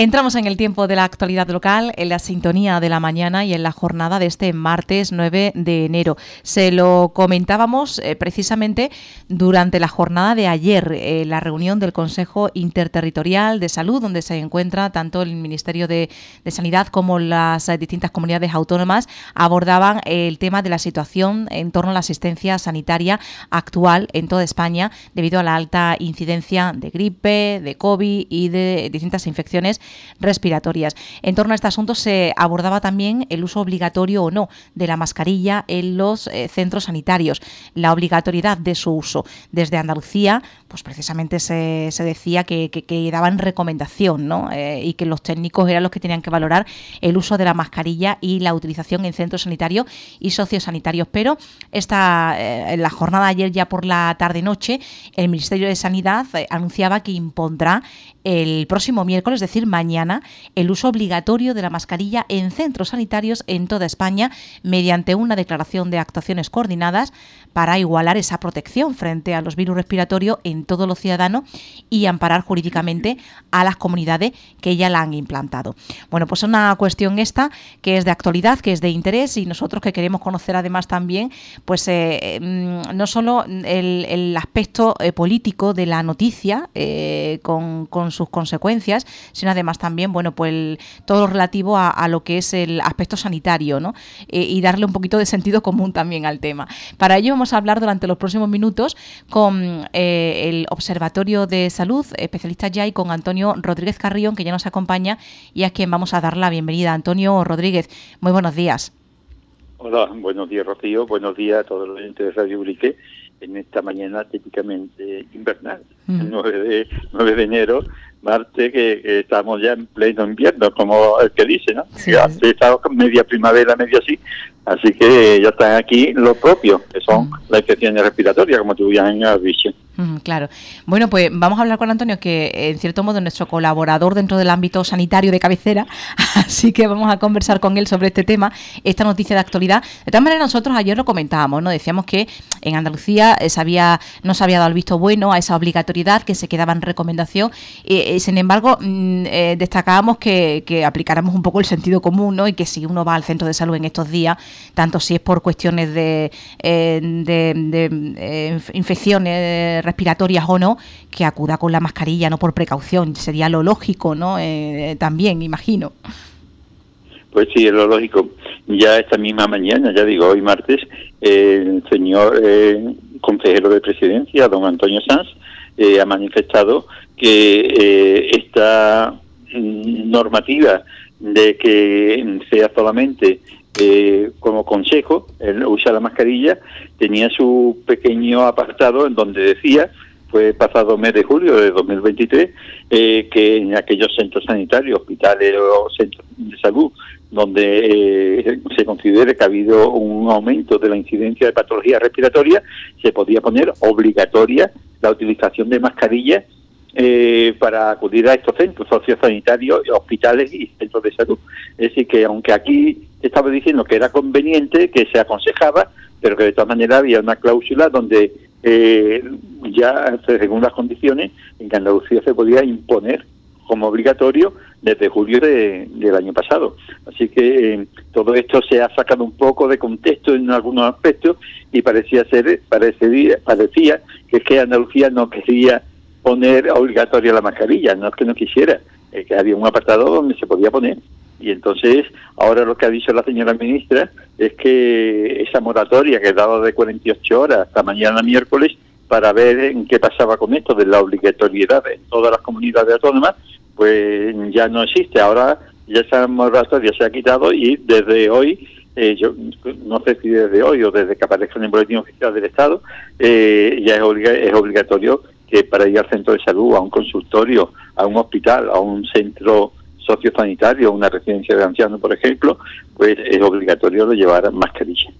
Entramos en el tiempo de la actualidad local, en la sintonía de la mañana y en la jornada de este martes 9 de enero. Se lo comentábamos eh, precisamente durante la jornada de ayer, eh, la reunión del Consejo Interterritorial de Salud, donde se encuentra tanto el Ministerio de, Sanidad como las eh, distintas comunidades autónomas, abordaban el tema de la situación en torno a la asistencia sanitaria actual en toda España debido a la alta incidencia de gripe, de COVID y de distintas infecciones respiratorias. En torno a este asunto se abordaba también el uso obligatorio o no de la mascarilla en los eh, centros sanitarios, la obligatoriedad de su uso. Desde Andalucía, pues precisamente se, decía que, daban recomendación ¿no? Eh, y que los técnicos eran los que tenían que valorar el uso de la mascarilla y la utilización en centros sanitarios y sociosanitarios. Pero esta, eh, en la jornada de ayer, ya por la tarde-noche, el Ministerio de Sanidad anunciaba que impondrá el próximo miércoles, es decir, mañana, el uso obligatorio de la mascarilla en centros sanitarios en toda España mediante una declaración de actuaciones coordinadas para igualar esa protección frente a los virus respiratorios en todos los ciudadanos y amparar jurídicamente a las comunidades que ya la han implantado. Bueno, pues una cuestión esta que es de actualidad, que es de interés y nosotros que queremos conocer además también, pues eh, mm, no solo el, aspecto eh, político de la noticia eh, con, sus consecuencias, sino además también, bueno, pues todo lo relativo a, lo que es el aspecto sanitario, ¿no? y darle un poquito de sentido común también al tema. Para ello vamos a hablar durante los próximos minutos con eh, el Observatorio de Salud, especialista ya, y con Antonio Rodríguez Carrión, que ya nos acompaña y a quien vamos a dar la bienvenida. Antonio Rodríguez, muy buenos días. Hola, buenos días Rocío, buenos días a todos los oyentes de Radio en esta mañana típicamente invernal, el 9 de, 9 de enero, martes, que, estamos ya en pleno invierno, como el que dice, ¿no? Sí, ya estado media primavera, media así, así que ya están aquí lo propio, que son las infecciones respiratorias, como tú ya has dicho claro. Bueno, pues vamos a hablar con Antonio, que en cierto modo es nuestro colaborador dentro del ámbito sanitario de cabecera, así que vamos a conversar con él sobre este tema, esta noticia de actualidad. De todas maneras, nosotros ayer lo comentábamos, ¿no? Decíamos que en Andalucía eh, se había, no se había dado el visto bueno a esa obligatoriedad, que se quedaba en recomendación, y, sin embargo, mm, eh, destacábamos que, aplicáramos un poco el sentido común, ¿no? Y que si uno va al centro de salud en estos días, tanto si es por cuestiones de, eh, de infecciones respiratorias o no, que acuda con la mascarilla, no por precaución. Sería lo lógico, ¿no? Eh, también, imagino. Pues sí, es lo lógico. Ya esta misma mañana, ya digo, hoy martes, el señor eh, consejero de presidencia, don Antonio Sanz, eh, ha manifestado que esta mm, normativa de que sea solamente eh, como consejo, el usar la mascarilla, tenía su pequeño apartado en donde decía, fue pasado mes de julio de 2023, eh, que en aquellos centros sanitarios, hospitales o centros de salud, donde eh, se considere que ha habido un aumento de la incidencia de patologías respiratorias, se podía poner obligatoria la utilización de mascarillas eh, para acudir a estos centros sociosanitarios, hospitales y centros de salud. Es decir, que aunque aquí estaba diciendo que era conveniente, que se aconsejaba, pero que de todas maneras había una cláusula donde eh, ya, según las condiciones, en Andalucía se podía imponer como obligatorio desde julio del año pasado. Así que eh, todo esto se ha sacado un poco de contexto en algunos aspectos y parecía ser, parecía, parecía que es que Andalucía no quería poner obligatoria la mascarilla, no es que no quisiera, es que había un apartado donde se podía poner. Y entonces, ahora lo que ha dicho la señora ministra es que esa moratoria que dado de 48 horas hasta mañana miércoles para ver en qué pasaba con esto de la obligatoriedad en todas las comunidades autónomas, pues ya no existe. Ahora ya esa moratoria se ha quitado y desde hoy, eh, yo no sé si desde hoy o desde que aparezca en el boletín oficial del Estado, eh, ya es, es obligatorio para ir al centro de salud, a un consultorio, a un hospital, a un centro sociosanitario, una residencia de ancianos, por ejemplo, pues es obligatorio de llevar mascarilla.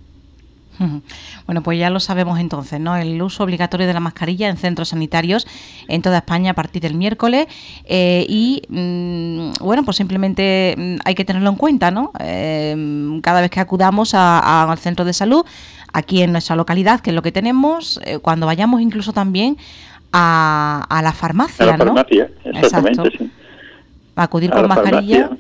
Bueno, pues ya lo sabemos entonces, ¿no? El uso obligatorio de la mascarilla en centros sanitarios en toda España a partir del miércoles eh, y, mm, bueno, pues simplemente mm, hay que tenerlo en cuenta, ¿no? Eh, cada vez que acudamos al centro de salud, aquí en nuestra localidad, que es lo que tenemos, eh, cuando vayamos incluso también a, la farmacia, a la farmacia, exactamente, sí. acudir con mascarilla.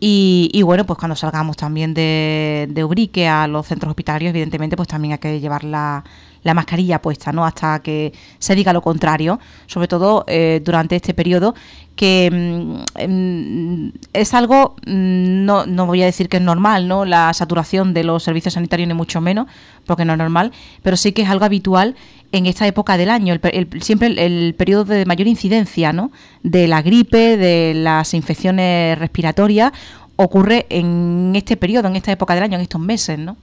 y, bueno, pues cuando salgamos también de, de Ubrique a los centros hospitalarios, evidentemente, pues también hay que llevar la, la mascarilla puesta, ¿no? Hasta que se diga lo contrario, sobre todo eh, durante este periodo, que mm, mm, es algo, mm, no, no voy a decir que es normal, ¿no? La saturación de los servicios sanitarios ni mucho menos, porque no es normal, pero sí que es algo habitual en esta época del año, siempre el, el, periodo de mayor incidencia, ¿no? De la gripe, de las infecciones respiratorias, ocurre en este periodo, en esta época del año, en estos meses, ¿no?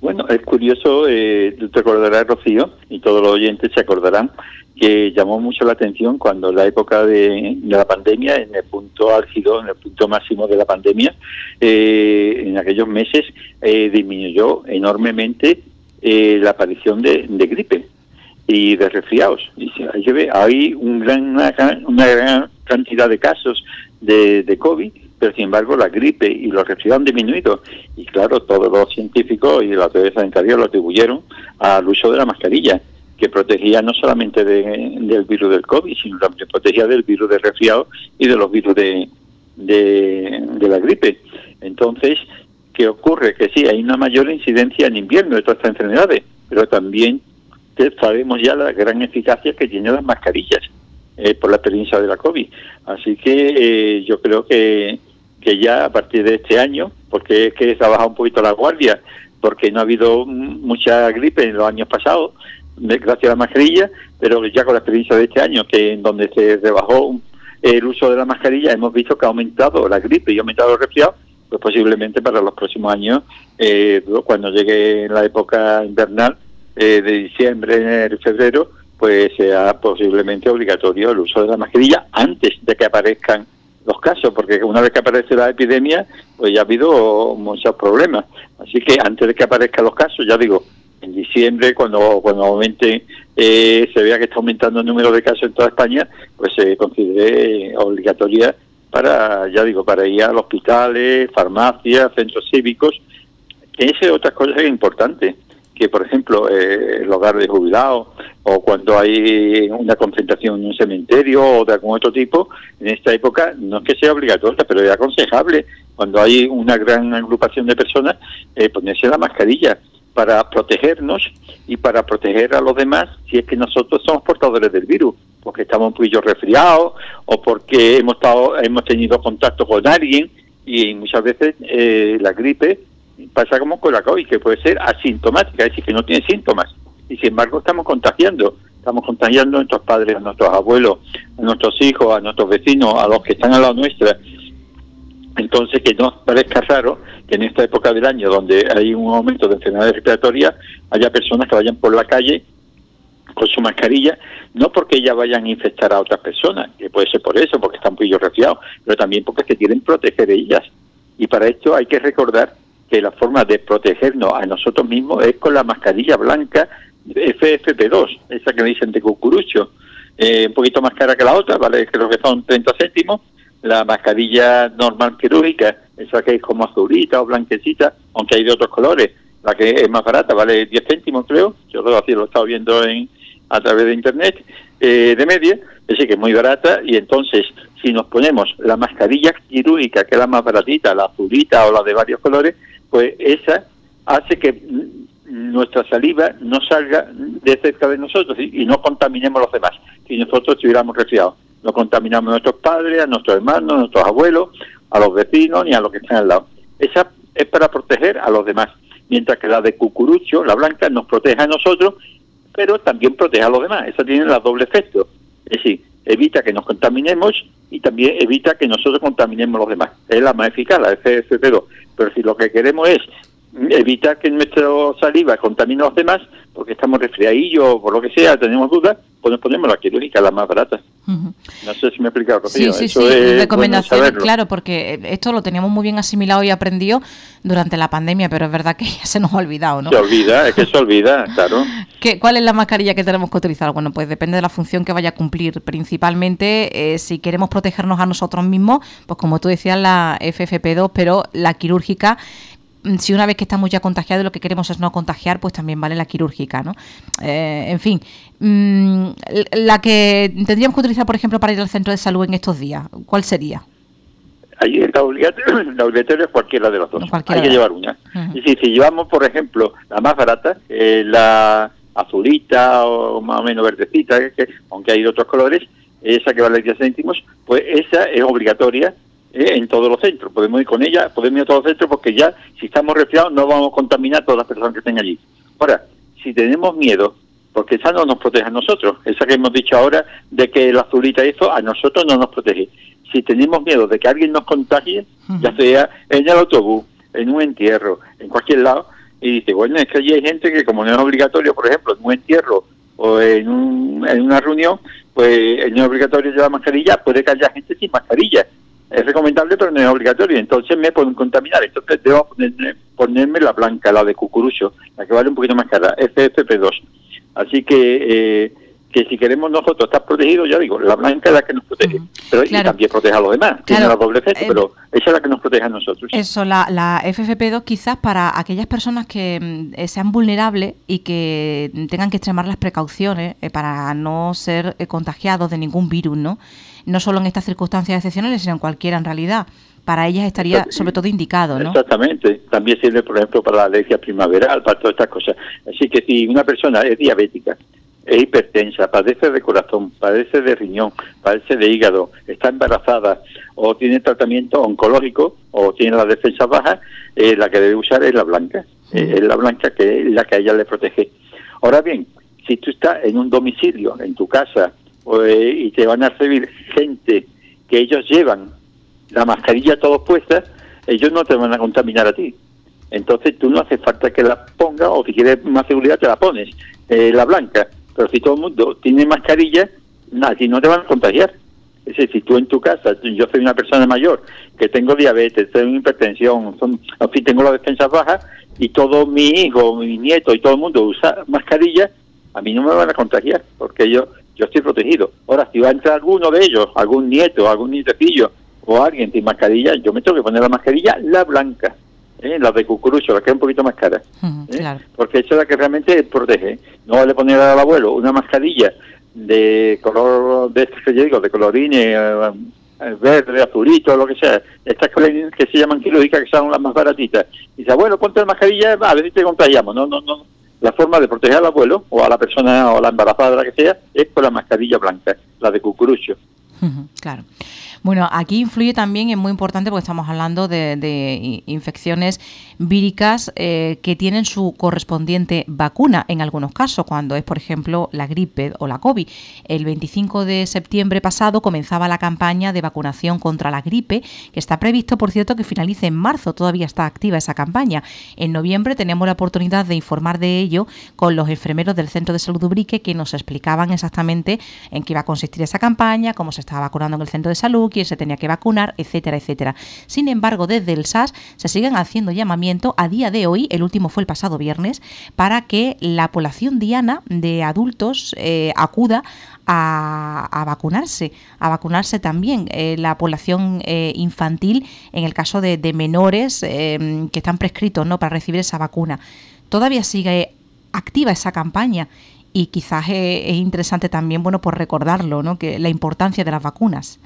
Bueno, es curioso, eh, te acordarás, Rocío, y todos los oyentes se acordarán, que llamó mucho la atención cuando la época de, la pandemia, en el punto álgido, en el punto máximo de la pandemia, eh, en aquellos meses eh, disminuyó enormemente eh, la aparición de, gripe y de resfriados. Y hay un gran, una, gran cantidad de casos de, de COVID pero sin embargo la gripe y los resfriados han disminuido. Y claro, todos los científicos y la autoridad sanitaria lo atribuyeron al uso de la mascarilla, que protegía no solamente del virus del COVID, sino también protegía del virus de resfriado y de los virus de, de, la gripe. Entonces, ¿qué ocurre? Que sí, hay una mayor incidencia en invierno de todas estas enfermedades, pero también sabemos ya la gran eficacia que tienen las mascarillas. Eh, por la experiencia de la COVID. Así que eh, yo creo que que ya a partir de este año, porque es que se ha bajado un poquito la guardia, porque no ha habido mucha gripe en los años pasados, gracias a la mascarilla, pero ya con la experiencia de este año, que en donde se rebajó el uso de la mascarilla, hemos visto que ha aumentado la gripe y ha aumentado el resfriado, pues posiblemente para los próximos años, eh, cuando llegue la época invernal eh, de diciembre, enero febrero, pues sea posiblemente obligatorio el uso de la mascarilla antes de que aparezcan los casos, porque una vez que aparece la epidemia, pues ya ha habido muchos problemas. Así que antes de que aparezcan los casos, ya digo, en diciembre, cuando cuando aumente, eh, se vea que está aumentando el número de casos en toda España, pues se considere obligatoria para, ya digo, para ir a los hospitales, farmacias, centros cívicos, esa es otra cosa importante que, por ejemplo, eh, el hogar de jubilados o cuando hay una concentración en un cementerio o de algún otro tipo, en esta época no es que sea obligatoria, pero es aconsejable cuando hay una gran agrupación de personas eh, ponerse la mascarilla para protegernos y para proteger a los demás si es que nosotros somos portadores del virus, porque estamos un poquillo resfriados o porque hemos estado hemos tenido contacto con alguien y muchas veces eh, la gripe pasa como con la COVID, que puede ser asintomática, es decir, que no tiene síntomas. Y sin embargo estamos contagiando. Estamos contagiando a nuestros padres, a nuestros abuelos, a nuestros hijos, a nuestros vecinos, a los que están al lado nuestra. Entonces, que no parezca raro que en esta época del año, donde hay un aumento de enfermedades respiratorias, haya personas que vayan por la calle con su mascarilla, no porque ellas vayan a infectar a otras personas, que puede ser por eso, porque están poquillo resfriados, pero también porque se quieren proteger ellas. Y para esto hay que recordar que la forma de protegernos a nosotros mismos es con la mascarilla blanca FFP2, esa que me dicen de cucurucho, eh, un poquito más cara que la otra, vale, creo que son 30 céntimos, la mascarilla normal quirúrgica, esa que es como azulita o blanquecita, aunque hay de otros colores, la que es más barata, vale 10 céntimos creo, yo lo, así lo he estado viendo en, a través de internet, eh, de media, es decir, que es muy barata, y entonces si nos ponemos la mascarilla quirúrgica, que es la más baratita, la azulita o la de varios colores, pues esa hace que nuestra saliva no salga de cerca de nosotros y, no contaminemos a los demás. Si nosotros estuviéramos resfriados, no contaminamos a nuestros padres, a nuestros hermanos, a nuestros abuelos, a los vecinos ni a los que están al lado. Esa es para proteger a los demás, mientras que la de cucurucho, la blanca, nos protege a nosotros, pero también protege a los demás. Esa tiene el doble efecto. Es decir, evita que nos contaminemos y también evita que nosotros contaminemos los demás. Es la más eficaz, la FFP2. Pero si lo que queremos es evitar que nuestra saliva contamine a los demás, porque estamos resfriadillos o por lo que sea, tenemos dudas, pues nos ponemos la quirúrgica, la más barata. No sé si me he explicado, Sí, sí, sí. Recomendaciones, claro, porque esto lo teníamos muy bien asimilado y aprendido durante la pandemia, pero es verdad que ya se nos ha olvidado, ¿no? Se olvida, es que se olvida, claro. ¿Qué, ¿Cuál es la mascarilla que tenemos que utilizar? Bueno, pues depende de la función que vaya a cumplir. Principalmente, eh, si queremos protegernos a nosotros mismos, pues como tú decías, la FFP2, pero la quirúrgica si una vez que estamos ya contagiados lo que queremos es no contagiar, pues también vale la quirúrgica, ¿no? Eh, en fin, mm, la que tendríamos que utilizar, por ejemplo, para ir al centro de salud en estos días, ¿cuál sería? Ahí la obligatoria, es cualquiera de las dos. Hay que llevar una. Y si, si llevamos, por ejemplo, la más barata, eh, la azulita o más o menos verdecita, que, aunque hay otros colores, esa que vale 10 céntimos, pues esa es obligatoria eh, en todos los centros. Podemos ir con ella, podemos ir a todos los centros porque ya, si estamos resfriados, no vamos a contaminar a todas las personas que estén allí. Ahora, si tenemos miedo, porque esa no nos protege a nosotros, esa que hemos dicho ahora de que la azulita eso a nosotros no nos protege. Si tenemos miedo de que alguien nos contagie, ya sea en el autobús, en un entierro, en cualquier lado, y dice, bueno, es que allí hay gente que como no es obligatorio, por ejemplo, en un entierro o en, en una reunión, pues el no es obligatorio llevar mascarilla, puede que haya gente sin mascarilla. Es recomendable, pero no es obligatorio. Entonces me pueden contaminar. Entonces debo ponerme, la blanca, la de cucurucho, la que vale un poquito más cara, FFP2. Así que... Eh, que si queremos nosotros estar protegidos, ya digo, la blanca es la que nos protege, pero y también protege a los demás, tiene la doble efecto, eh, pero esa es la que nos protege a nosotros. Eso, la, la FFP2 quizás para aquellas personas que mm, eh, sean vulnerables y que tengan que extremar las precauciones eh, para no ser contagiados de ningún virus, ¿no? No solo en estas circunstancias excepcionales, sino en cualquiera en realidad para ellas estaría sobre todo indicado, ¿no? Exactamente. También sirve, por ejemplo, para la alergia primaveral, para todas estas cosas. Así que si una persona es diabética es hipertensa, padece de corazón, padece de riñón, padece de hígado, está embarazada o tiene tratamiento oncológico o tiene la defensa baja, eh, la que debe usar es la blanca. Eh, es la blanca que es la que a ella le protege. Ahora bien, si tú estás en un domicilio, en tu casa, eh, y te van a recibir gente que ellos llevan la mascarilla todos puesta, ellos no te van a contaminar a ti. Entonces tú no hace falta que la pongas o si quieres más seguridad te la pones, la blanca pero si todo el mundo tiene mascarilla, nadie no te van a contagiar. Es decir, si tú en tu casa, yo soy una persona mayor, que tengo diabetes, tengo hipertensión, son, en fin, tengo las defensas bajas, y todo mi hijo, mi nieto y todo el mundo usa mascarilla, a mí no me van a contagiar, porque yo yo estoy protegido. Ahora, si va a entrar alguno de ellos, algún nieto, algún nietecillo o alguien sin mascarilla, yo me tengo que poner la mascarilla, la blanca. ¿eh? la de cucurucho, la que es un poquito más cara, ¿eh? porque esa es la que realmente protege. No vale poner al abuelo una mascarilla de color, de este que yo digo, de colorine, eh, verde, azulito, lo que sea, estas que se llaman quirúrgicas, que son las más baratitas. Y dice, bueno, ponte la mascarilla, a ver si te contagiamos. No, no, no. La forma de proteger al abuelo, o a la persona, o a la embarazada, la que sea, es con la mascarilla blanca, la de cucurucho. Claro. Bueno, aquí influye también, es muy importante porque estamos hablando de, infecciones víricas eh, que tienen su correspondiente vacuna en algunos casos, cuando es, por ejemplo, la gripe o la COVID. El 25 de septiembre pasado comenzaba la campaña de vacunación contra la gripe, que está previsto, por cierto, que finalice en marzo. Todavía está activa esa campaña. En noviembre tenemos la oportunidad de informar de ello con los enfermeros del Centro de Salud de Ubrique que nos explicaban exactamente en qué iba a consistir esa campaña, cómo se estaba vacunando en el centro de salud, quién se tenía que vacunar, etcétera, etcétera. Sin embargo, desde el SAS se siguen haciendo llamamiento a día de hoy, el último fue el pasado viernes, para que la población diana de adultos eh, acuda a, vacunarse, a vacunarse también eh, la población eh, infantil en el caso de, menores que están prescritos ¿no? para recibir esa vacuna. Todavía sigue activa esa campaña y quizás es, interesante también bueno por recordarlo, ¿no? que la importancia de las vacunas.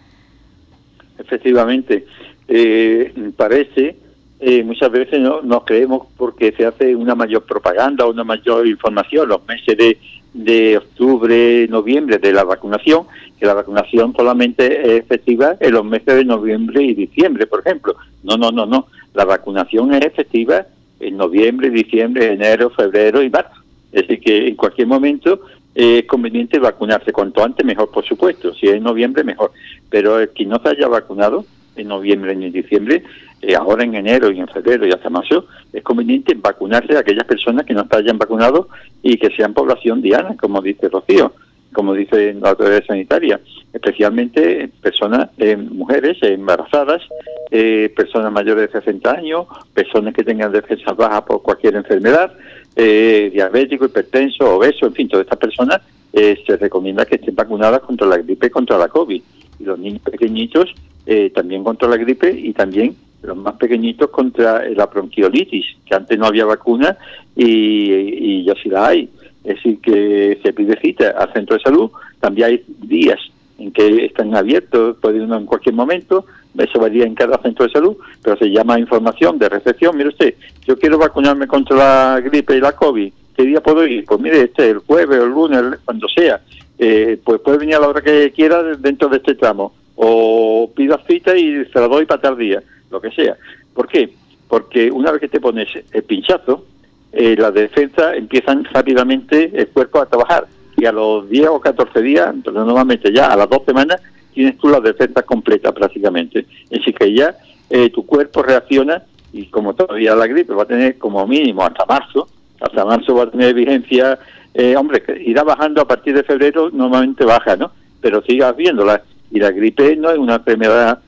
Efectivamente, eh, parece, eh, muchas veces no nos creemos porque se hace una mayor propaganda una mayor información los meses de, de octubre, noviembre de la vacunación, que la vacunación solamente es efectiva en los meses de noviembre y diciembre, por ejemplo. No, no, no, no. La vacunación es efectiva en noviembre, diciembre, enero, febrero y marzo. Es decir, que en cualquier momento es conveniente vacunarse cuanto antes mejor, por supuesto. Si es en noviembre, mejor. Pero el que no se haya vacunado en noviembre ni en diciembre, eh, ahora en enero y en febrero y hasta marzo, es conveniente vacunarse a aquellas personas que no se hayan vacunado y que sean población diana, como dice Rocío, como dice la autoridad sanitaria, especialmente personas, eh, mujeres embarazadas, eh, personas mayores de 60 años, personas que tengan defensas bajas por cualquier enfermedad, eh, diabético, hipertenso, obeso, en fin, todas estas personas eh, se recomienda que estén vacunadas contra la gripe y contra la COVID. Y los niños pequeñitos eh, también contra la gripe y también los más pequeñitos contra la bronquiolitis, que antes no había vacuna y, ya sí la hay. Es decir, que se pide cita al centro de salud, también hay días en que están abiertos, puede uno en cualquier momento, eso varía en cada centro de salud, pero se llama información de recepción. Mire usted, yo quiero vacunarme contra la gripe y la COVID, ¿qué día puedo ir? Pues mire, este, el jueves o el lunes, cuando sea, eh, pues puede venir a la hora que quiera dentro de este tramo, o pida cita y se la doy para tal día, lo que sea. ¿Por qué? Porque una vez que te pones el pinchazo, eh, las defensas empiezan rápidamente el cuerpo a trabajar y a los 10 o 14 días, normalmente ya a las dos semanas, tienes tú la defensa completa prácticamente. Decir, que ya eh, tu cuerpo reacciona y como todavía la gripe va a tener como mínimo hasta marzo, hasta marzo va a tener vigencia, eh, hombre, irá bajando a partir de febrero, normalmente baja, ¿no? Pero sigas viéndola. Y la gripe no es una enfermedad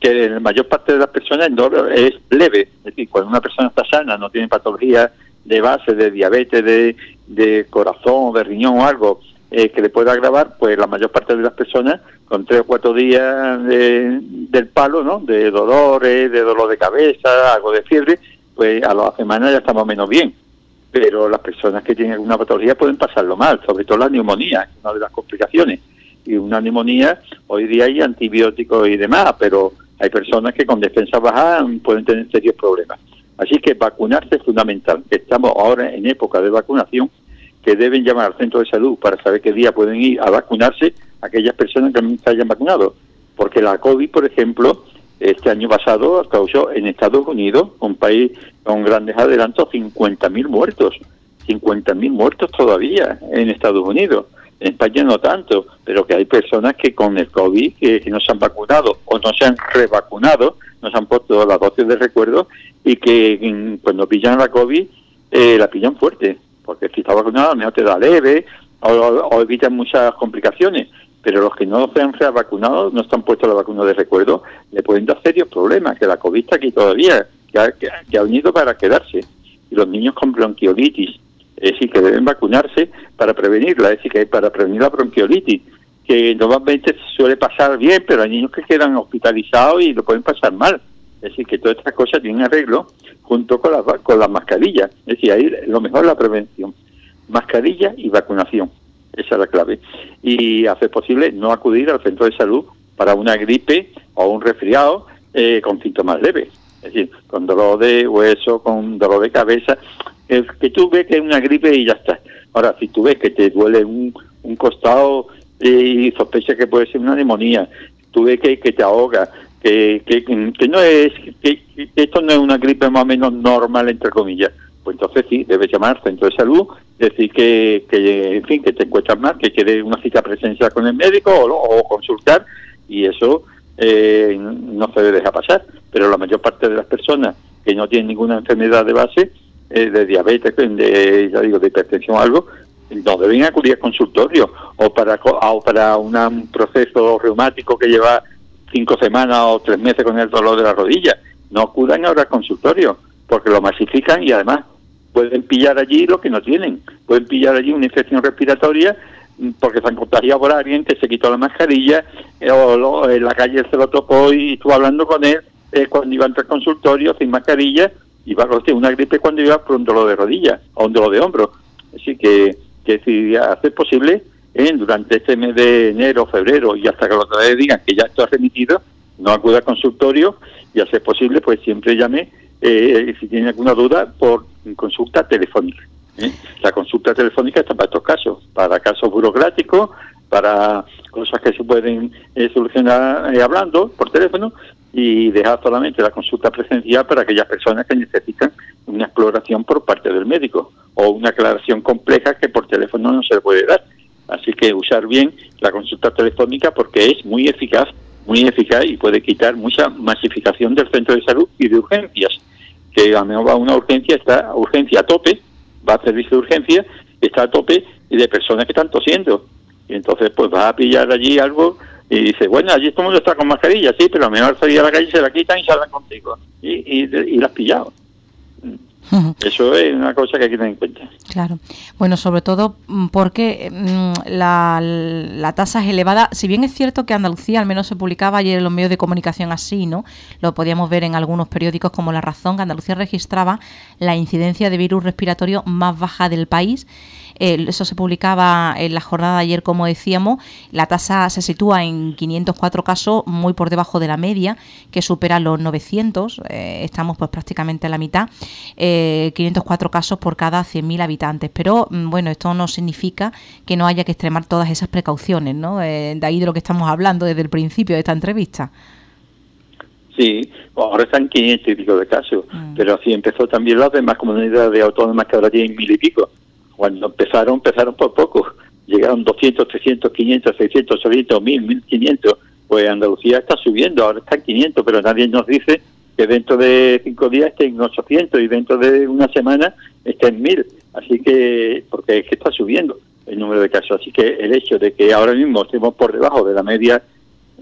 que en la mayor parte de las personas es leve. Es decir, cuando una persona está sana, no tiene patología de base, de diabetes, de, de corazón, de riñón o algo eh, que le pueda agravar, pues la mayor parte de las personas con tres o cuatro días del palo, ¿no? De dolores, de dolor de cabeza, algo de fiebre, pues a las semanas ya estamos menos bien. Pero las personas que tienen alguna patología pueden pasarlo mal, sobre todo la neumonía, es una de las complicaciones. Y una neumonía, hoy día hay antibióticos y demás, pero hay personas que con defensa baja pueden tener serios problemas. Así que vacunarse es fundamental. Estamos ahora en época de vacunación que deben llamar al centro de salud para saber qué día pueden ir a vacunarse aquellas personas que no se hayan vacunado. Porque la COVID, por ejemplo, este año pasado causó en Estados Unidos, un país con grandes adelantos, 50.000 muertos. 50.000 muertos todavía en Estados Unidos. En España no tanto, pero que hay personas que con el COVID que, no se han vacunado o no se han revacunado, no se han puesto las dosis de recuerdo y que mm, cuando pillan la COVID eh, la pillan fuerte, porque si está vacunado al menos te da leve o, o muchas complicaciones pero los que no se han vacunado, no están puestos la vacuna de recuerdo, le pueden dar serios problemas, que la COVID está aquí todavía, que ha, que, ha venido para quedarse. Y los niños con bronquiolitis, es decir, que deben vacunarse para prevenirla, es decir, que para prevenir la bronquiolitis, que normalmente suele pasar bien, pero hay niños que quedan hospitalizados y lo pueden pasar mal. Es decir, que todas estas cosas tienen arreglo junto con las con las mascarillas. Es decir, ahí lo mejor la prevención. Mascarilla y vacunación. Esa es la clave. Y hacer posible no acudir al centro de salud para una gripe o un resfriado eh, con síntomas leves. Es decir, con dolor de hueso, con dolor de cabeza, es que tú ves que es una gripe y ya está. Ahora, si tú ves que te duele un, un costado eh, y sospechas que puede ser una neumonía, tú ves que, que te ahoga, que, no es, que, esto no es una gripe más o menos normal, entre comillas, pues entonces sí, debes llamar al centro de salud, decir que, que, en fin, que te encuentras mal, que quieres una cita presencial con el médico o, consultar, y eso eh, no se deja pasar. Pero la mayor parte de las personas que no tienen ninguna enfermedad de base, eh, de diabetes, de, ya digo, de hipertensión o algo, no deben acudir al consultorio o para, o para un proceso reumático que lleva cinco semanas o tres meses con el dolor de la rodilla. No acudan ahora al consultorio porque lo masifican y además pueden pillar allí lo que no tienen. Pueden pillar allí una infección respiratoria mm, porque se han contagiado por alguien que se quitó la mascarilla eh, o en la calle se lo topó y estuvo hablando con él eh, cuando iba a entrar al consultorio sin mascarilla y va a una gripe cuando iba por un dolor de rodilla o un dolor de hombro. Así que, que si hace posible, eh, durante este mes de enero, febrero y hasta que los vez digan que ya esto ha remitido, no acuda al consultorio y hace posible, pues siempre llame eh, si tiene alguna duda por consulta telefónica. ¿eh? La consulta telefónica está para estos casos, para casos burocráticos, para cosas que se pueden eh, solucionar hablando por teléfono y dejar solamente la consulta presencial para aquellas personas que necesitan una exploración por parte del médico o una aclaración compleja que por teléfono no se puede dar. Así que usar bien la consulta telefónica porque es muy eficaz muy eficaz y puede quitar mucha masificación del centro de salud y de urgencias, que a a una urgencia, está urgencia a tope, va a servicio de urgencia, está a tope y de personas que están tosiendo. Y entonces pues va a pillar allí algo y dice, bueno, allí todo el mundo está con mascarilla, sí, pero a lo mejor salir a la calle se la quitan y salen contigo. Y, y, y la Eso es una cosa que hay que tener en cuenta. Claro. Bueno, sobre todo mm, porque mm, la, la, tasa es elevada. Si bien es cierto que Andalucía, al menos se publicaba ayer en los medios de comunicación así, ¿no? Lo podíamos ver en algunos periódicos como La Razón, que Andalucía registraba la incidencia de virus respiratorio más baja del país eso se publicaba en la jornada de ayer, como decíamos. La tasa se sitúa en 504 casos, muy por debajo de la media, que supera los 900. Eh, estamos pues prácticamente a la mitad. 504 eh, casos por cada 100.000 habitantes. Pero mm, bueno, esto no significa que no haya que extremar todas esas precauciones, ¿no? Eh, de ahí de lo que estamos hablando desde el principio de esta entrevista. Sí, ahora están 500 y pico de casos, mm. pero así empezó también las demás comunidades autónomas que ahora tienen mil y pico. Cuando empezaron, empezaron por poco. Llegaron 200, 300, 500, 600, 800, 1000, 1500. Pues Andalucía está subiendo, ahora está en 500, pero nadie nos dice que dentro de cinco días esté en 800 y dentro de una semana esté en 1000. Así que, porque es que está subiendo el número de casos. Así que el hecho de que ahora mismo estemos por debajo de la media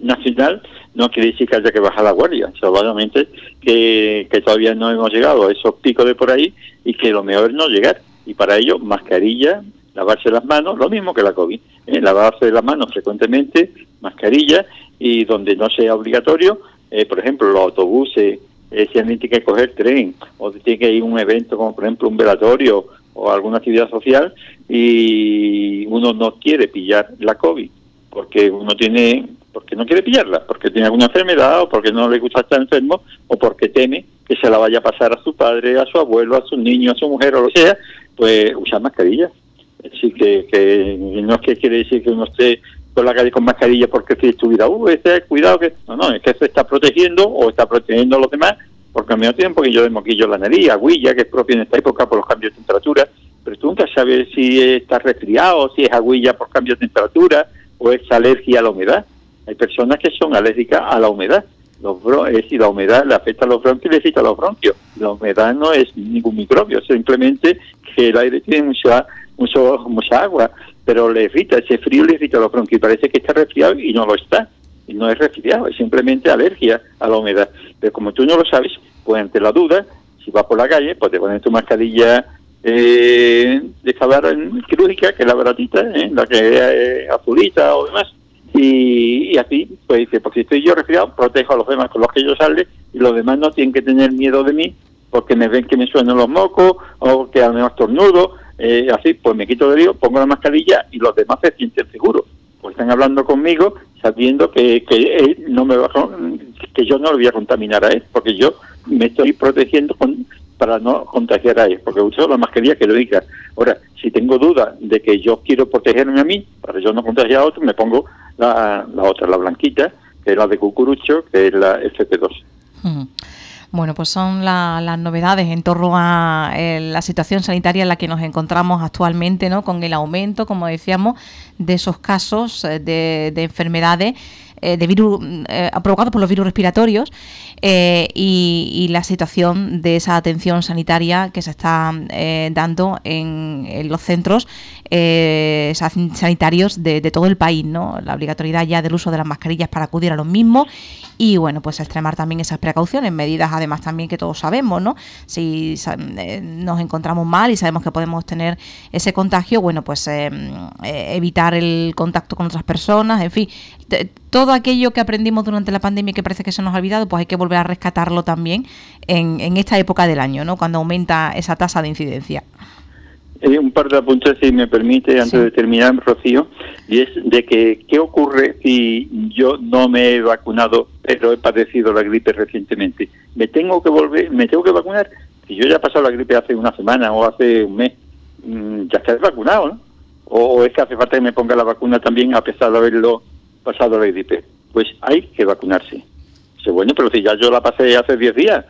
nacional no quiere decir que haya que bajar la guardia, solamente que, que todavía no hemos llegado a esos picos de por ahí y que lo mejor es no llegar y para ello mascarilla, lavarse las manos, lo mismo que la COVID, ¿eh? lavarse las manos frecuentemente, mascarilla y donde no sea obligatorio, eh, por ejemplo, los autobuses, eh, si alguien tiene que coger tren o tiene que ir a un evento como por ejemplo un velatorio o alguna actividad social y uno no quiere pillar la COVID porque uno tiene porque no quiere pillarla, porque tiene alguna enfermedad o porque no le gusta estar enfermo o porque teme que se la vaya a pasar a su padre, a su abuelo, a su niño, a su mujer o lo que sea, pues usar mascarilla. Así que, que no es que quiere decir que uno esté por la calle con mascarilla porque si estuviera, uh, este, cuidado que... No, no, es que se está protegiendo o está protegiendo a los demás porque al mismo tiempo que yo de moquillo la nariz, aguilla, que es propia en esta época por los cambios de temperatura, pero tú nunca sabes si está resfriado, si es aguilla por cambio de temperatura o es alergia a la humedad. Hay personas que son alérgicas a la humedad. Los es decir, la humedad le afecta a los bronquios y le afecta a los bronquios. La humedad no es ningún microbio, simplemente que el aire tiene mucha, mucho, mucha agua, pero le irrita, ese frío le irrita los bronquios y parece que está resfriado y no lo está. Y no es resfriado, es simplemente alergia a la humedad. Pero como tú no lo sabes, pues ante la duda, si vas por la calle, pues te pones tu mascarilla eh, de cavar quirúrgica, que es la baratita, ¿eh? la que es eh, azulita o demás, y, así, pues dice, porque estoy yo resfriado, protejo a los demás con los que yo sale y los demás no tienen que tener miedo de mí porque me ven que me suenan los mocos o que al menos estornudo, eh, así, pues me quito de lío, pongo la mascarilla y los demás se sienten seguros. Pues están hablando conmigo sabiendo que, que él no me va que yo no lo voy a contaminar a él, porque yo me estoy protegiendo con, para no contagiar a él, porque uso la mascarilla que lo diga. Ahora, si tengo duda de que yo quiero protegerme a mí, para yo no contagiar a otro, me pongo la, otra, la blanquita, que es la de cucurucho, que es la FP2. Bueno, pues son las novedades en torno a eh, la situación sanitaria en la que nos encontramos actualmente, ¿no? Con el aumento, como decíamos, de esos casos eh, de enfermedades eh, de virus eh, provocados por los virus respiratorios eh, y, la situación de esa atención sanitaria que se está dando en, los centros sanitarios de, todo el país, ¿no? La obligatoriedad ya del uso de las mascarillas para acudir a los mismos y bueno, pues extremar también esas precauciones, medidas además también que todos sabemos, ¿no? Si nos encontramos mal y sabemos que podemos tener ese contagio, bueno, pues evitar el contacto con otras personas, en fin, todo aquello que aprendimos durante la pandemia que parece que se nos ha olvidado, pues hay que volver a rescatarlo también en, esta época del año, ¿no? Cuando aumenta esa tasa de incidencia. Eh, un par de apuntes, si me permite, antes de terminar, Rocío, y es de que, ¿qué ocurre si yo no me he vacunado, pero he padecido la gripe recientemente? ¿Me tengo que volver, me tengo que vacunar? Si yo ya he pasado la gripe hace una semana o hace un mes, mm, ya estás vacunado, ¿no? O es que hace falta que me ponga la vacuna también a pesar de haberlo pasado la gripe. Pues hay que vacunarse. Dice, bueno, pero si ya yo la pasé hace 10 días,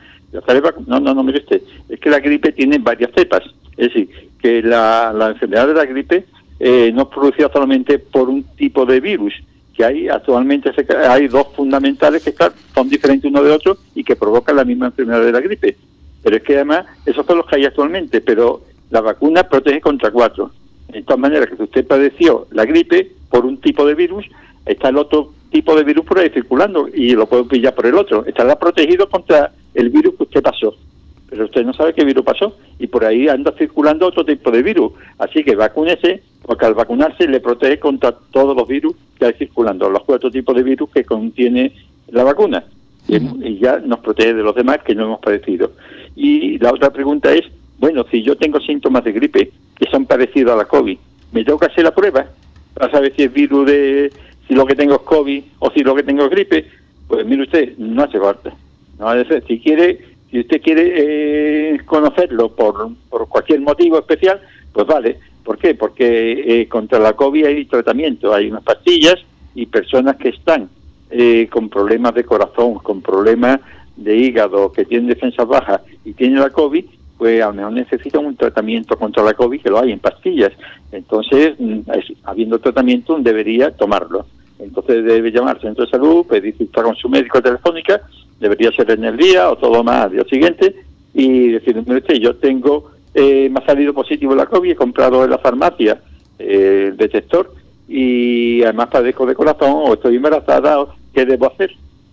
no, no, no, mire usted, es que la gripe tiene varias cepas. Es decir, que la, la enfermedad de la gripe eh, no es producida solamente por un tipo de virus, que hay actualmente hay dos fundamentales que son diferentes uno de otro y que provocan la misma enfermedad de la gripe. Pero es que además, esos son los que hay actualmente, pero la vacuna protege contra cuatro. De todas maneras, que si usted padeció la gripe por un tipo de virus, está el otro tipo de virus por ahí circulando y lo puedo pillar por el otro. Estará protegido contra el virus que usted pasó. pero usted no sabe qué virus pasó y por ahí anda circulando otro tipo de virus. Así que vacúnese, porque al vacunarse le protege contra todos los virus que hay circulando, los cuatro tipos de virus que contiene la vacuna. Y, ya nos protege de los demás que no hemos padecido. Y la otra pregunta es, bueno, si yo tengo síntomas de gripe que son parecidos a la COVID, ¿me tengo que hacer la prueba para saber si es virus de, si lo que tengo es COVID o si lo que tengo es gripe? Pues mire usted, no hace falta. No hace, si quiere si usted quiere eh, conocerlo por, por cualquier motivo especial, pues vale. ¿Por qué? Porque eh, contra la COVID hay tratamiento, hay unas pastillas y personas que están eh, con problemas de corazón, con problemas de hígado, que tienen defensas bajas y tienen la COVID, a lo mejor necesitan un tratamiento contra la COVID que lo hay en pastillas. Entonces, mm, habiendo tratamiento, debería tomarlo. Entonces debe llamar al centro de salud, pedir cita con su médico telefónica debería ser en el día o todo más al día siguiente y decirme usted, yo tengo, eh, me ha salido positivo la COVID, he comprado en la farmacia eh, el detector y además padezco de corazón o estoy embarazada, ¿qué debo hacer?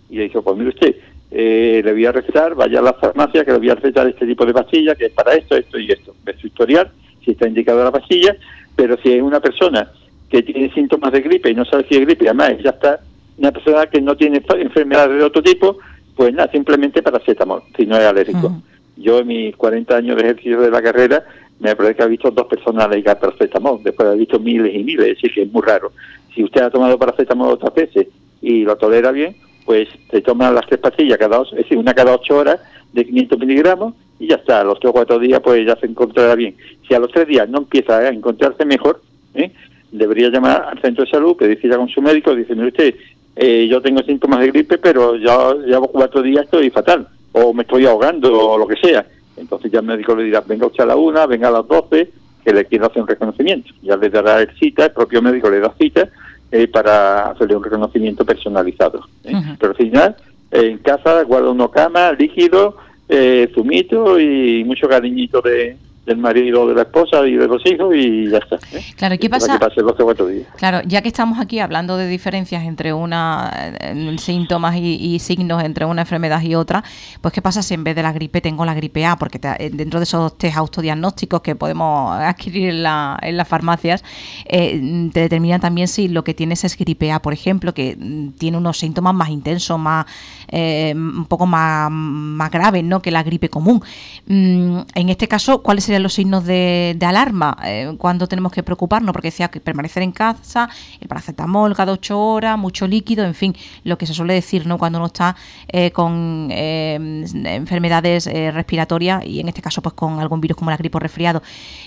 Y le dijo, pues mire usted, eh, le voy a recetar, vaya a la farmacia que le voy a recetar este tipo de pastilla que es para esto, esto y esto. Ve su historial, si está indicada la pastilla, pero si es una persona que tiene síntomas de gripe y no sabe si es gripe, además ya está una persona que no tiene enfermedades de otro tipo, pues nada, simplemente paracetamol, si no es alérgico. Yo en mis 40 años de ejercicio de la carrera me parece que he visto dos personas alérgicas a paracetamol, después he visto miles y miles, es decir, que es muy raro. Si usted ha tomado paracetamol otras veces y lo tolera bien, pues se toma las tres pastillas, cada es decir, una cada ocho horas de 500 miligramos y ya está, a los tres o cuatro días pues ya se encontrará bien. Si a los tres días no empieza a encontrarse mejor, ¿eh? debería llamar al centro de salud, pedir cita con su médico, dice, usted, eh, yo tengo síntomas de gripe, pero ya llevo cuatro días estoy fatal, o me estoy ahogando, o lo que sea. Entonces ya el médico le dirá, venga usted a la una, venga a las doce, que le quiero hacer un reconocimiento. Ya le dará el cita, el propio médico le da cita eh, para hacerle un reconocimiento personalizado. ¿eh? Pero al final, en casa guarda uno cama, líquido, zumito y mucho cariñito de, del marido, de la esposa y de los hijos y ya está. ¿eh? Claro, ¿qué pasa? Claro, ya que estamos aquí hablando de diferencias entre una eh, síntomas y, signos entre una enfermedad y otra, pues qué pasa si en vez de la gripe tengo la gripe A, porque eh, dentro de esos test autodiagnósticos que podemos adquirir en, la, en las farmacias te determinan también si lo que tienes es gripe A, por ejemplo, que mm, tiene unos síntomas más intensos, más un poco más, más graves, ¿no? Que la gripe común. Mm, en este caso, ¿cuáles serían los signos de, alarma? Eh, ¿Cuándo tenemos que preocuparnos? Porque decía que permanecer en casa, el paracetamol cada ocho horas, mucho líquido, en fin, lo que se suele decir ¿no? cuando uno está eh, con eh, enfermedades respiratorias y en este caso pues con algún virus como la gripe o resfriado.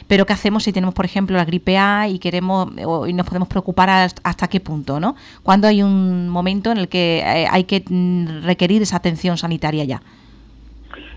Pero ¿qué hacemos si tenemos, por ejemplo, la gripe A y queremos y nos podemos preocupar hasta qué punto? ¿no? ¿Cuándo hay un momento en el que hay que mm, requerir esa atención sanitaria ya?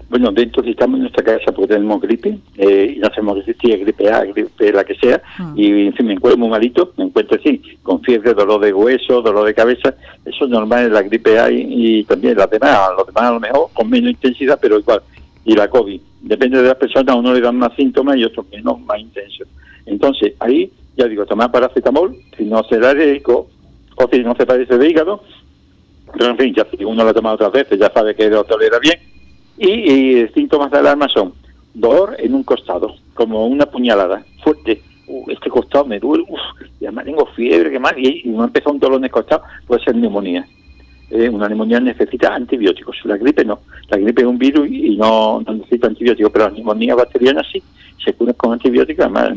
Bueno, dentro si estamos en nuestra casa porque tenemos gripe, eh, y no sabemos si es gripe A, gripe la que sea, ah. y en fin, me encuentro muy malito, me encuentro así, con fiebre, dolor de hueso, dolor de cabeza, eso es normal en la gripe A y, también las demás, los demás a lo mejor con menos intensidad, pero igual, y la COVID. Depende de las personas, a uno le dan más síntomas y otros menos, más intensos. Entonces, ahí, ya digo, tomar paracetamol, si no se da alérgico o si no se padece de hígado, pero en fin, ya si uno lo ha tomado otras veces, ya sabe que lo tolera bien, y, síntomas de alarma son dolor en un costado, como una puñalada fuerte. Uh, este costado me duele, uf, y además tengo fiebre, que mal, y, no empezó un dolor en el costado, puede ser neumonía. Eh, una neumonía necesita antibióticos, la gripe no. La gripe es un virus y no, necesita antibióticos, pero la neumonía bacteriana sí, se cura con antibióticos, además,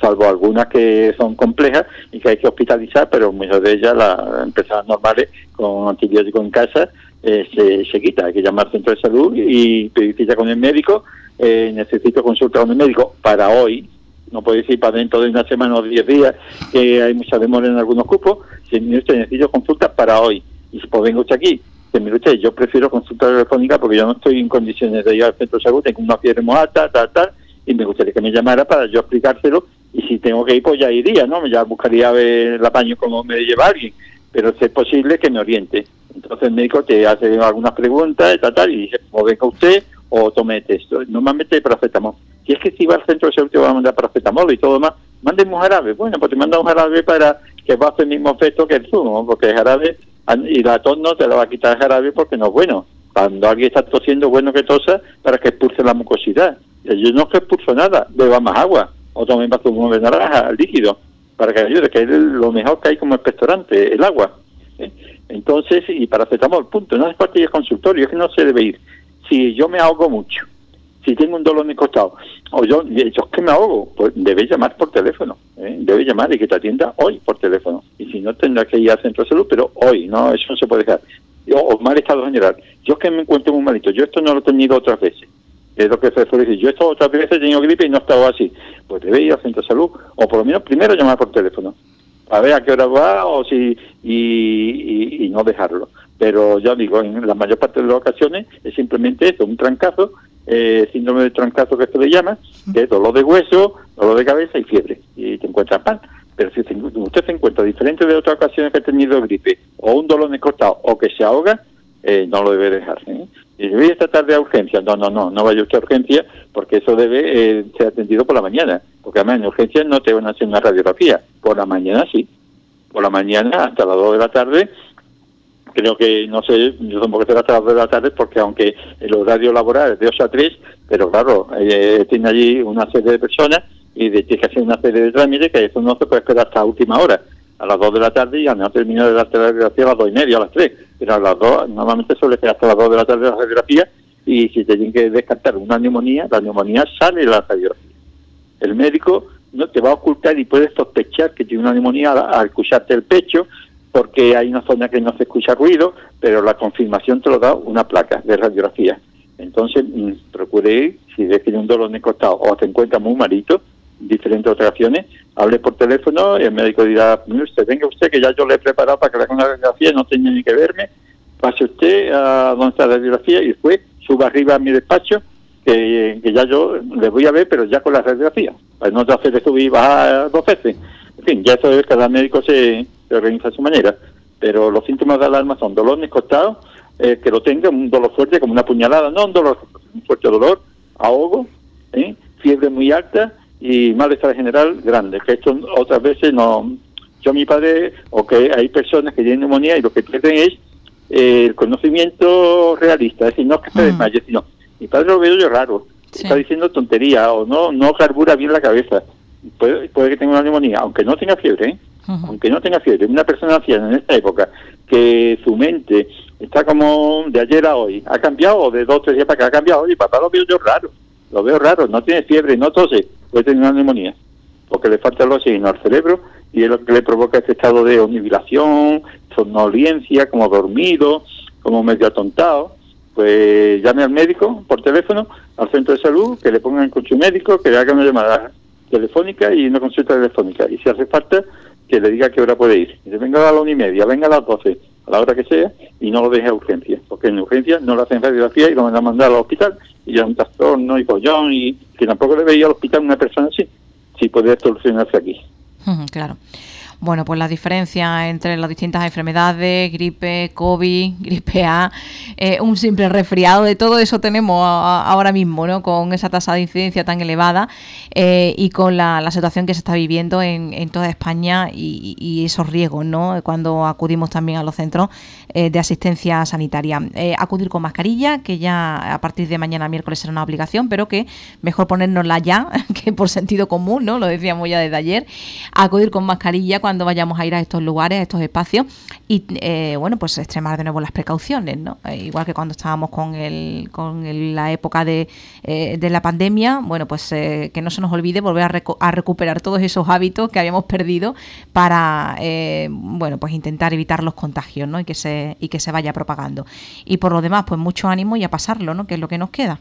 salvo algunas que son complejas y que hay que hospitalizar, pero muchas de ellas, las empresas normales, con antibióticos en casa, eh, se, se, quita. Hay que llamar al centro de salud y pedir cita con el médico. Eh, necesito consulta con el médico para hoy. No puede decir para dentro de una semana o diez días, que hay mucha demora en algunos cupos. Si necesito consulta para hoy. Y si pues venga usted aquí, que mire usted, yo prefiero consulta telefónica porque yo no estoy en condiciones de ir al centro de salud, tengo una fiebre muy tal, tal, y me gustaría que me llamara para yo explicárselo. Y si tengo que ir, pues ya iría, ¿no? Ya buscaría ver el apaño como me lleva alguien pero si es posible que me oriente. Entonces el médico te hace algunas preguntas y tal, y dice, o venga usted o tome esto. Normalmente paracetamol. Si es que si va al centro de salud te va a mandar paracetamol y todo más, mande un jarabe. Bueno, pues te manda un jarabe para que va a hacer el mismo efecto que el zumo, porque el jarabe y la tos no te lo va a quitar el jarabe porque no es bueno. Cuando alguien está tosiendo, bueno que tosa para que expulse la mucosidad. Yo no expulso nada, beba más agua o tome un vaso de naranja, líquido, para que ayude, que es lo mejor que hay como expectorante, el agua. ¿eh? Entonces, y para el punto, no es parte del consultorio, es que no se debe ir. Si yo me ahogo mucho, si tengo un dolor en el costado, o yo, yo es que me ahogo, pues debe llamar por teléfono, ¿eh? debe llamar y que te atienda hoy por teléfono. Y si no, tendrá que ir al centro de salud, pero hoy, no, eso no se puede dejar. o mal estado general. Yo es que me encuentro muy malito, yo esto no lo he tenido otras veces. Es lo que se suele decir. Yo esto otras veces he tenido gripe y no he estado así. Pues debe ir al centro de salud, o por lo menos primero llamar por teléfono, a ver a qué hora va o si y, y no dejarlo. Pero ya digo, en la mayor parte de las ocasiones es simplemente eso, un trancazo eh, síndrome de trancazo que se le llama, que es dolor de hueso, dolor de cabeza y fiebre, y te encuentras mal. Pero si usted se encuentra diferente de otras ocasiones que ha tenido gripe, o un dolor en el costado, o que se ahoga, eh, no lo debe dejar. ¿eh? Y voy esta tarde a urgencia. No, no, no, no vaya usted a urgencia, porque eso debe eh, ser atendido por la mañana. Porque además en urgencia no te van a hacer una radiografía. Por la mañana sí. Por la mañana hasta las 2 de la tarde creo que, no sé, yo tampoco será hasta las de la tarde porque aunque el horario laboral es de 8 a 3, pero claro, eh, tiene allí una serie de personas y de, tiene que una serie de trámites que eso no se puede esperar hasta última hora, a las 2 de la tarde y ya no termina de la radiografía a las 2 y media, a las 3, pero a las 2 normalmente suele ser hasta las 2 de la tarde la radiografía y si te tienen que descartar una neumonía, la neumonía sale de la radiografía. El médico no te va a ocultar y puedes sospechar que tiene una neumonía al escucharte el pecho, porque hay una zona que no se escucha ruido, pero la confirmación te lo da una placa de radiografía. Entonces, mm, procure ir, si ves que tiene un dolor en el costado o te encuentra muy malito, diferentes operaciones, hable por teléfono y el médico dirá, usted, venga usted que ya yo le he preparado para que le haga una radiografía, no tenga ni que verme, pase usted a donde está la radiografía y después suba arriba a mi despacho, que, ya yo le voy a ver, pero ya con la radiografía, para no hacer subir y bajar dos veces. En fin, ya eso es, cada médico se, se organiza a su manera, pero los síntomas de alarma son dolor en el costado, eh, que lo tenga, un dolor fuerte como una puñalada, no un dolor, un fuerte dolor, ahogo, ¿eh? fiebre muy alta y malestar general grande, que esto otras veces no... Yo mi padre, o que hay personas que tienen neumonía y lo que pierden es eh, el conocimiento realista, es decir, no es que se mm. desmaye, sino mi padre lo veo yo raro, está diciendo tontería o no no carbura bien la cabeza, puede, puede que tenga una neumonía, aunque no tenga fiebre, ¿eh? aunque no tenga fiebre, una persona anciana en esta época, que su mente está como de ayer a hoy, ha cambiado, de dos o tres días para acá ha cambiado, y papá lo veo yo raro, lo veo raro, no tiene fiebre, no tose, puede tener una neumonía, porque le falta el oxígeno al cerebro y es lo que le provoca este estado de omnibilación, somnolencia, como dormido, como medio atontado, pues llame al médico por teléfono, al centro de salud, que le pongan el coche médico, que le haga una llamada telefónica y una consulta telefónica. Y si hace falta, que le diga qué hora puede ir. Y venga a la una y media, venga a las doce, a la hora que sea, y no lo deje a urgencia, porque en urgencia no lo hacen radiografía y lo van a mandar al hospital, y ya un trastorno y pollón, y que tampoco le veía al hospital una persona así, si puede solucionarse aquí. Claro bueno, pues la diferencia entre las distintas enfermedades, gripe, COVID, gripe A, eh, un simple resfriado, de todo eso tenemos ahora mismo, ¿no? Con esa tasa de incidencia tan elevada eh, y con la, situación que se está viviendo en, toda España y, esos riesgos, ¿no? Cuando acudimos también a los centros eh, de asistencia sanitaria. acudir con mascarilla, que ya a partir de mañana miércoles será una obligación, pero que mejor ponérnosla ya, que por sentido común, ¿no? Lo decíamos ya desde ayer. Acudir con mascarilla cuando vayamos a ir a estos lugares, a estos espacios y eh, bueno, pues extremar de nuevo las precauciones, ¿no? Eh, igual que cuando estábamos con el, con la época de, eh, de, la pandemia, bueno, pues que no se nos olvide volver a, a, recuperar todos esos hábitos que habíamos perdido para, bueno, pues intentar evitar los contagios, ¿no? Y que se y que se vaya propagando. Y por lo demás, pues mucho ánimo y a pasarlo, ¿no? Que es lo que nos queda.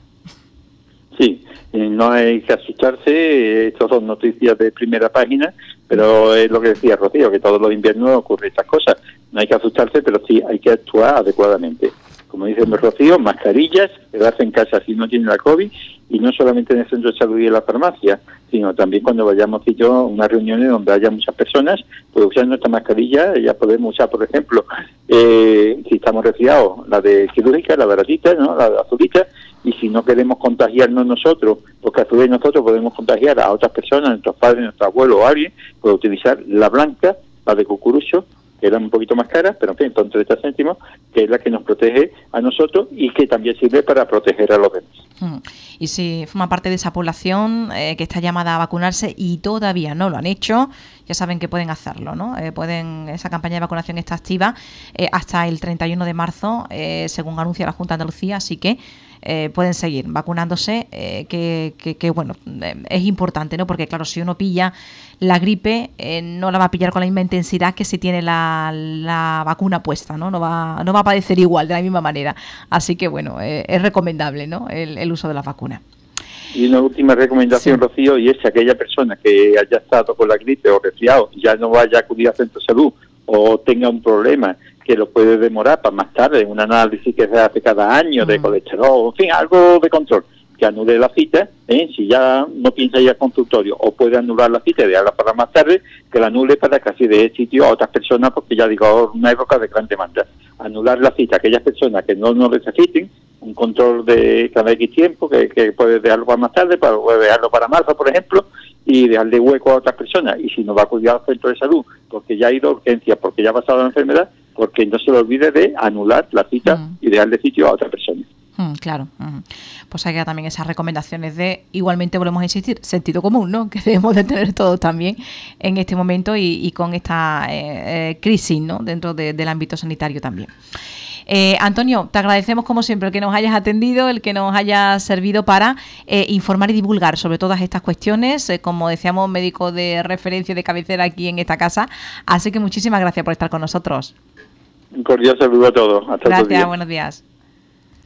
Sí, no hay que asustarse, estas son noticias de primera página, pero es lo que decía Rocío, que todos los inviernos ocurren estas cosas. No hay que asustarse, pero sí hay que actuar adecuadamente. Como dice Rocío, mascarillas, quedarse en casa si no tiene la COVID, y no solamente en el centro de salud y en la farmacia, sino también cuando vayamos y yo a unas reuniones donde haya muchas personas, pues usando esta mascarilla ya podemos usar, por ejemplo, eh, si estamos resfriados, la de quirúrgica, la baratita, ¿no? la azulita, y si no queremos contagiarnos nosotros, porque a su vez nosotros podemos contagiar a otras personas, nuestros padres, nuestros abuelos o alguien, puede utilizar la blanca, la de cucurucho que eran un poquito más caras, pero en fin, son 30 céntimos, que es la que nos protege a nosotros y que también sirve para proteger a los demás. Mm. Y si forma parte de esa población eh, que está llamada a vacunarse y todavía no lo han hecho, ya saben que pueden hacerlo, ¿no? Eh, pueden, esa campaña de vacunación está activa eh, hasta el 31 de marzo, según anuncia la Junta de Andalucía, así que eh, pueden seguir vacunándose, eh, que, bueno, eh, es importante, ¿no? Porque claro, si uno pilla la gripe, no la va a pillar con la misma intensidad que si tiene la, vacuna puesta, ¿no? No va, no va a padecer igual, de la misma manera. Así que bueno, es recomendable, ¿no? El, uso de la vacuna. Y una última recomendación, Rocío, y es que aquella persona que haya estado con la gripe o resfriado ya no vaya a acudir al centro de salud o tenga un problema que lo puede demorar para más tarde, un análisis que se hace cada año de mm. colesterol, en fin, algo de control, que anule la cita, ¿eh? si ya no piensa ir al consultorio o puede anular la cita y dejarla para más tarde, que la anule para que así dé sitio a otras personas, porque ya digo, una época de gran demanda. Anular la cita a aquellas personas que no nos necesiten, un control de cada X tiempo, que, que puede dejarlo para más tarde, para, puede dejarlo para marzo, por ejemplo, y dejarle hueco a otras personas. Y si no va a cuidar al centro de salud, porque ya ha ido a urgencia, porque ya ha pasado la enfermedad, porque no se le olvide de anular la cita mm. y dejarle sitio a otra persona. Mm, claro, mm. pues hay que también esas recomendaciones de, igualmente volvemos a insistir, sentido común, ¿no? Que debemos de tener todos también en este momento y, con esta eh, eh, crisis, ¿no? Dentro del ámbito sanitario también. Eh, Antonio, te agradecemos como siempre el que nos hayas atendido, el que nos haya servido para eh, informar y divulgar sobre todas estas cuestiones, eh, como decíamos, médico de referencia de cabecera aquí en esta casa. Así que muchísimas gracias por estar con nosotros. Un cordial saludo a todos. Hasta gracias, buenos días.